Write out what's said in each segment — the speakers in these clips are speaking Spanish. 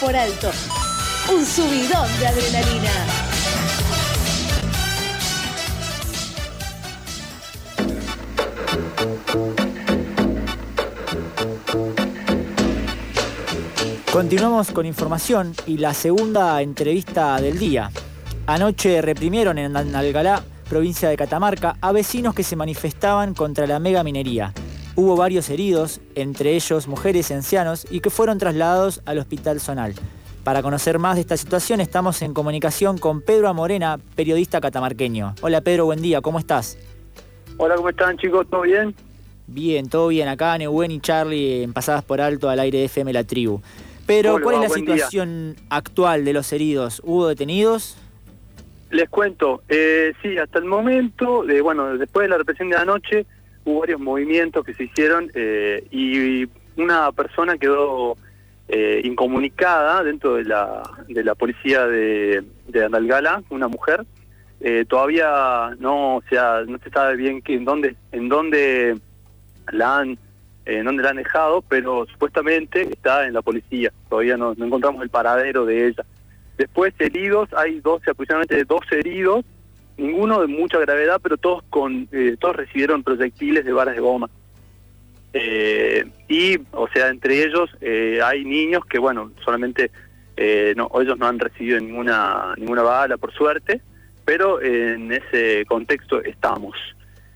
por alto. Un subidón de adrenalina. Continuamos con información y la segunda entrevista del día. Anoche reprimieron en Algalá, provincia de Catamarca, a vecinos que se manifestaban contra la mega minería. Hubo varios heridos, entre ellos mujeres y ancianos, y que fueron trasladados al Hospital Zonal. Para conocer más de esta situación estamos en comunicación con Pedro Amorena, periodista catamarqueño. Hola Pedro, buen día, ¿cómo estás? Hola, ¿cómo están chicos? ¿Todo bien? Bien, todo bien. Acá Neuwen y Charlie en Pasadas por Alto al aire de FM La Tribu. Pero, ¿cuál es la situación actual de los heridos? ¿Hubo detenidos? Les cuento, eh, sí, hasta el momento, de, bueno, después de la represión de anoche, hubo varios movimientos que se hicieron eh, y una persona quedó eh, incomunicada dentro de la, de la policía de, de Andalgala, una mujer. todavía no, o sea, no se sabe bien que, en dónde, en dónde la han en dónde la han dejado, pero supuestamente está en la policía. Todavía no, encontramos el paradero de ella. Después heridos, hay 12, aproximadamente 12 heridos, ninguno de mucha gravedad, pero todos con eh, todos recibieron proyectiles de balas de goma. Eh, y, o sea, entre ellos eh, hay niños que, bueno, solamente no, ellos no han recibido ninguna ninguna bala, por suerte, pero en ese contexto estamos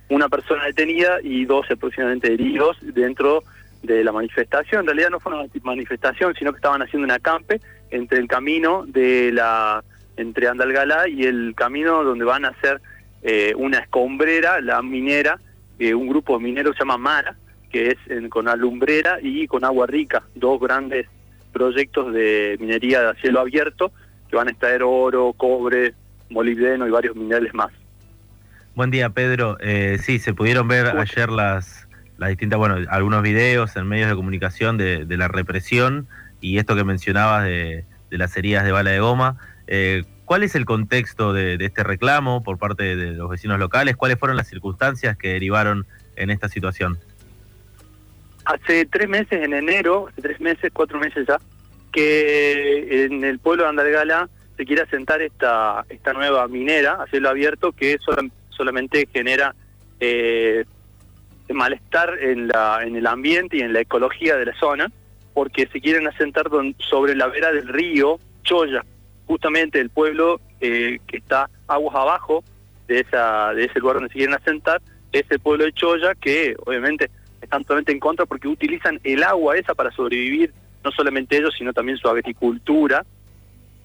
una persona detenida y dos aproximadamente heridos dentro de la manifestación. En realidad no fue una manifestación, sino que estaban haciendo un acampe entre el camino de la entre Andalgalá y el camino donde van a hacer eh, una escombrera, la minera, eh, un grupo de mineros se llama Mara, que es con alumbrera y con agua rica, dos grandes proyectos de minería de cielo abierto que van a extraer oro, cobre, molibdeno y varios minerales más. Buen día, Pedro. Eh, sí, se pudieron ver ayer las, las distintas, bueno, algunos videos en medios de comunicación de, la represión y esto que mencionabas de, las heridas de bala de goma. Eh, ¿Cuál es el contexto de, este reclamo por parte de los vecinos locales? ¿Cuáles fueron las circunstancias que derivaron en esta situación? Hace tres meses, en enero, tres meses, cuatro meses ya, que en el pueblo de Andalgala se quiere asentar esta, esta nueva minera a cielo abierto que solamente genera eh, malestar en, la, en el ambiente y en la ecología de la zona, porque se quieren asentar sobre la vera del río Choya, justamente el pueblo eh, que está aguas abajo de, esa, de ese lugar donde se quieren asentar, es el pueblo de Choya, que obviamente están totalmente en contra porque utilizan el agua esa para sobrevivir, no solamente ellos, sino también su agricultura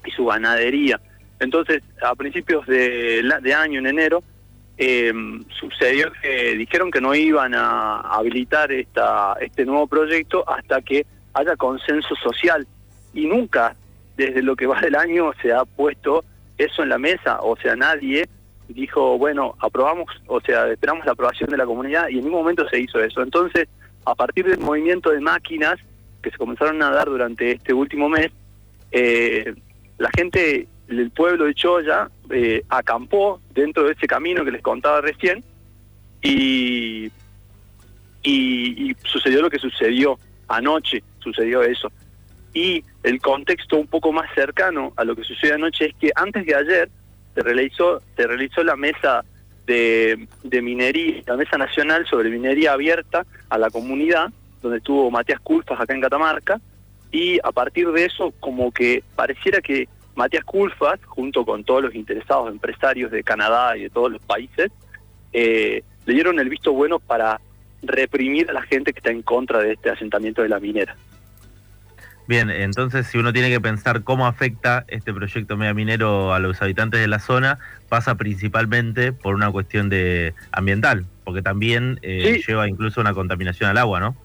y su ganadería. Entonces, a principios de, de año, en enero, eh, sucedió que dijeron que no iban a habilitar esta, este nuevo proyecto hasta que haya consenso social. Y nunca, desde lo que va del año, se ha puesto eso en la mesa. O sea, nadie dijo, bueno, aprobamos, o sea, esperamos la aprobación de la comunidad y en ningún momento se hizo eso. Entonces, a partir del movimiento de máquinas que se comenzaron a dar durante este último mes, eh, la gente el pueblo de Choya eh, acampó dentro de ese camino que les contaba recién y, y, sucedió lo que sucedió anoche, sucedió eso. Y el contexto un poco más cercano a lo que sucedió anoche es que antes de ayer se realizó, se realizó la mesa de, minería, la mesa nacional sobre minería abierta a la comunidad, donde estuvo Matías Culfas acá en Catamarca, y a partir de eso como que pareciera que Matías Culfas, junto con todos los interesados empresarios de Canadá y de todos los países, eh, le dieron el visto bueno para reprimir a la gente que está en contra de este asentamiento de la minera. Bien, entonces si uno tiene que pensar cómo afecta este proyecto mega minero a los habitantes de la zona, pasa principalmente por una cuestión de ambiental, porque también eh, lleva incluso una contaminación al agua, ¿no?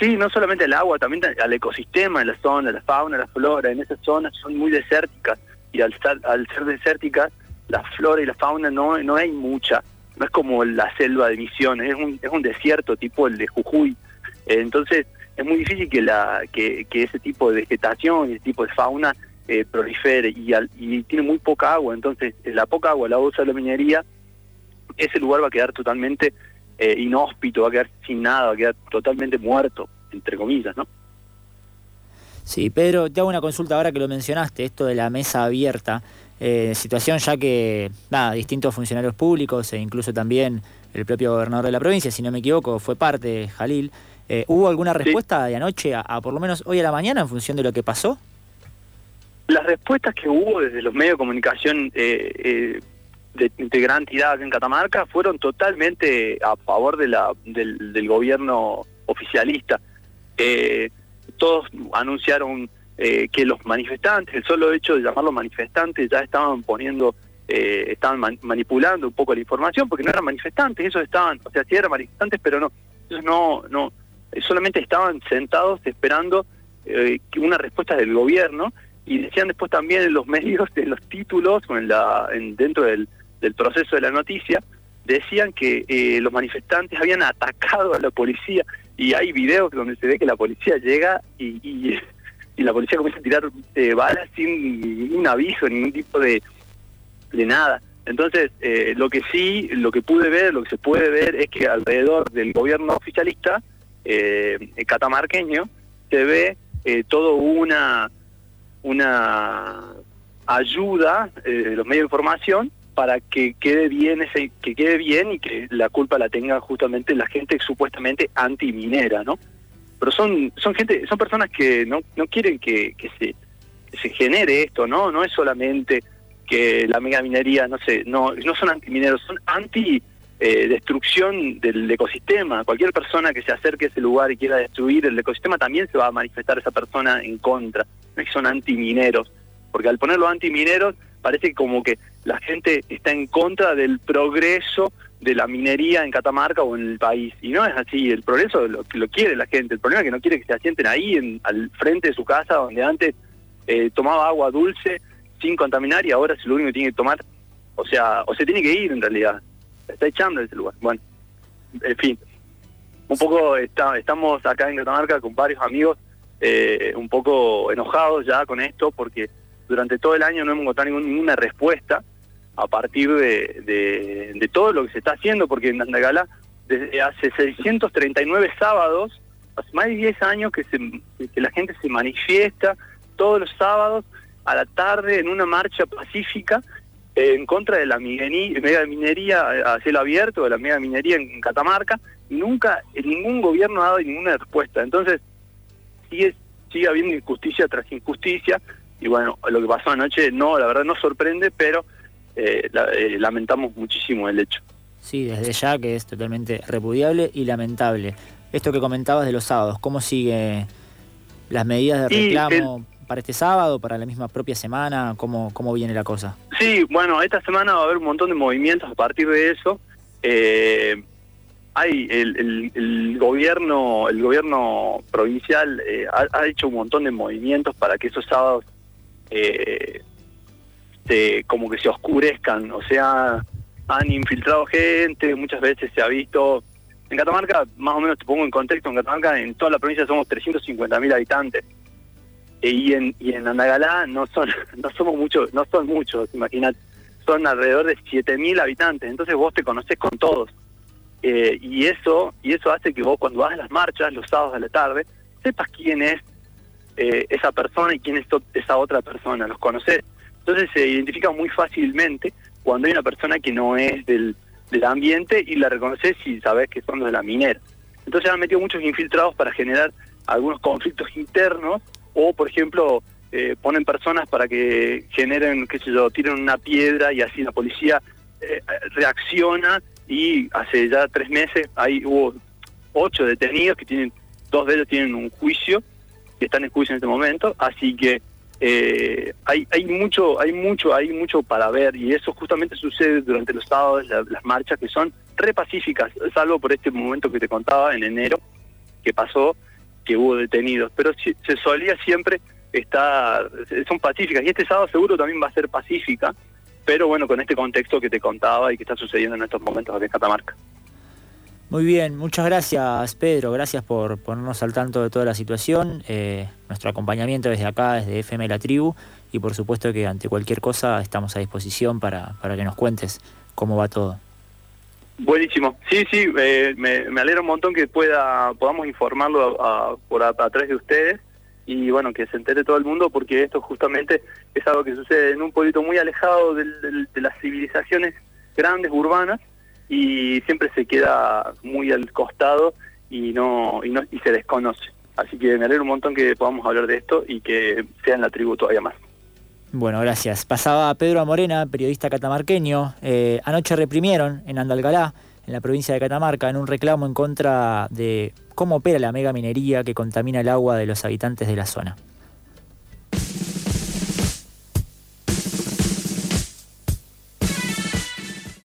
Sí, no solamente el agua, también al ecosistema en la zona, la fauna, la flora, en esas zonas son muy desérticas y al, al ser desérticas, la flora y la fauna no, no hay mucha, no es como la selva de Misiones, es un, es un desierto tipo el de Jujuy. entonces es muy difícil que, la, que, que, ese tipo de vegetación y ese tipo de fauna eh, prolifere y, y tiene muy poca agua, entonces la poca agua la usa la minería, ese lugar va a quedar totalmente eh, inhóspito, va a quedar sin nada, va a quedar totalmente muerto, entre comillas, ¿no? Sí, Pedro, te hago una consulta ahora que lo mencionaste, esto de la mesa abierta. Eh, situación ya que, nada, distintos funcionarios públicos e incluso también el propio gobernador de la provincia, si no me equivoco, fue parte, Jalil. Eh, ¿Hubo alguna respuesta de anoche a, por lo menos hoy a la mañana en función de lo que pasó? Las respuestas que hubo desde los medios de comunicación eh, de, gran entidad en Catamarca fueron totalmente a favor de la, del, gobierno oficialista. todos anunciaron eh, que los manifestantes, el solo hecho de llamarlos manifestantes, ya estaban poniendo, eh, estaban manipulando un poco la información, porque no eran manifestantes, esos estaban, o sea, sí eran manifestantes, pero no, ellos no, no, solamente estaban sentados esperando eh, una respuesta del gobierno, y decían después también en los medios, en los títulos, en la, en, dentro del, del proceso de la noticia, decían que eh, los manifestantes habían atacado a la policía y hay videos donde se ve que la policía llega y, y la policía comienza a tirar eh, balas sin ningún aviso, ningún tipo de, de nada. Entonces, eh, lo que sí, lo que pude ver, lo que se puede ver es que alrededor del gobierno oficialista catamarqueño se ve eh, todo una una ayuda de los medios de información para que quede bien ese, que quede bien y que la culpa la tenga justamente la gente supuestamente antiminera, ¿no? pero son son gente son personas que no, no quieren que, que se se genere esto no no es solamente que la megaminería no sé no no son antimineros son anti eh, destrucción del ecosistema cualquier persona que se acerque a ese lugar y quiera destruir el ecosistema también se va a manifestar esa persona en contra no que son antimineros porque al ponerlo antimineros parece como que la gente está en contra del progreso de la minería en Catamarca o en el país. Y no es así, el progreso lo, lo quiere la gente, el problema es que no quiere que se asienten ahí, en, al frente de su casa, donde antes eh, tomaba agua dulce sin contaminar y ahora es lo único que tiene que tomar. O sea, o se tiene que ir en realidad, está echando ese lugar. Bueno, en fin, un poco está, estamos acá en Catamarca con varios amigos eh, un poco enojados ya con esto porque durante todo el año no hemos encontrado ninguna respuesta a partir de, de, todo lo que se está haciendo, porque en Andagala desde hace 639 sábados, hace más de 10 años que, se, que la gente se manifiesta todos los sábados a la tarde en una marcha pacífica en contra de la mega minería a cielo abierto, de la mega minería en Catamarca, y nunca ningún gobierno ha dado ninguna respuesta. Entonces, sigue, sigue habiendo injusticia tras injusticia, y bueno, lo que pasó anoche, no, la verdad no sorprende, pero eh, eh, lamentamos muchísimo el hecho. Sí, desde ya que es totalmente repudiable y lamentable. Esto que comentabas de los sábados, ¿cómo sigue las medidas de reclamo para este sábado, para la misma propia semana? ¿Cómo, ¿Cómo viene la cosa? Sí, bueno, esta semana va a haber un montón de movimientos a partir de eso. Eh, hay el, gobierno el gobierno provincial ha, ha, hecho un montón de movimientos para que esos sábados eh, este, como que se oscurezcan, o sea, han infiltrado gente, muchas veces se ha visto... En Catamarca, más o menos te pongo en contexto, en Catamarca en toda la provincia somos 350 mil habitantes. Y en y en Andagalá no son no somos muchos, no son muchos, imagínate, son alrededor de 7 mil habitantes, entonces vos te conocés con todos. Eh, y eso y eso hace que vos cuando vas las marchas los sábados de la tarde sepas quién es eh, esa persona y quién es esa otra persona, los conoces. Entonces se identifica muy fácilmente cuando hay una persona que no es del, del ambiente y la reconoces y sabes que son los de la minera. Entonces han metido muchos infiltrados para generar algunos conflictos internos o, por ejemplo, eh, ponen personas para que generen, qué sé yo, tiren una piedra y así la policía eh, reacciona y hace ya tres meses ahí hubo ocho detenidos que tienen, dos de ellos tienen un juicio, que están en juicio en este momento, así que eh, hay hay mucho hay mucho hay mucho para ver y eso justamente sucede durante los sábados las marchas que son re pacíficas salvo por este momento que te contaba en enero que pasó que hubo detenidos. Pero se solía siempre estar son pacíficas. Y este sábado seguro también va a ser pacífica pero bueno con este contexto que te contaba y que está sucediendo en estos momentos aquí en Catamarca. Muy bien, muchas gracias Pedro, gracias por ponernos al tanto de toda la situación, eh, nuestro acompañamiento desde acá, desde FM La Tribu, y por supuesto que ante cualquier cosa estamos a disposición para, para que nos cuentes cómo va todo. Buenísimo, sí, sí, eh, me, alegra un montón que pueda podamos informarlo a, por a, través de ustedes y bueno, que se entere todo el mundo porque esto justamente es algo que sucede en un pueblito muy alejado del- de las civilizaciones grandes, urbanas, y siempre se queda muy al costado y no, y no y se desconoce. Así que me alegro un montón que podamos hablar de esto y que sea en la tribu todavía más. Bueno, gracias. Pasaba Pedro Amorena, periodista catamarqueño. Eh, anoche reprimieron en Andalgalá, en la provincia de Catamarca, en un reclamo en contra de cómo opera la mega minería que contamina el agua de los habitantes de la zona.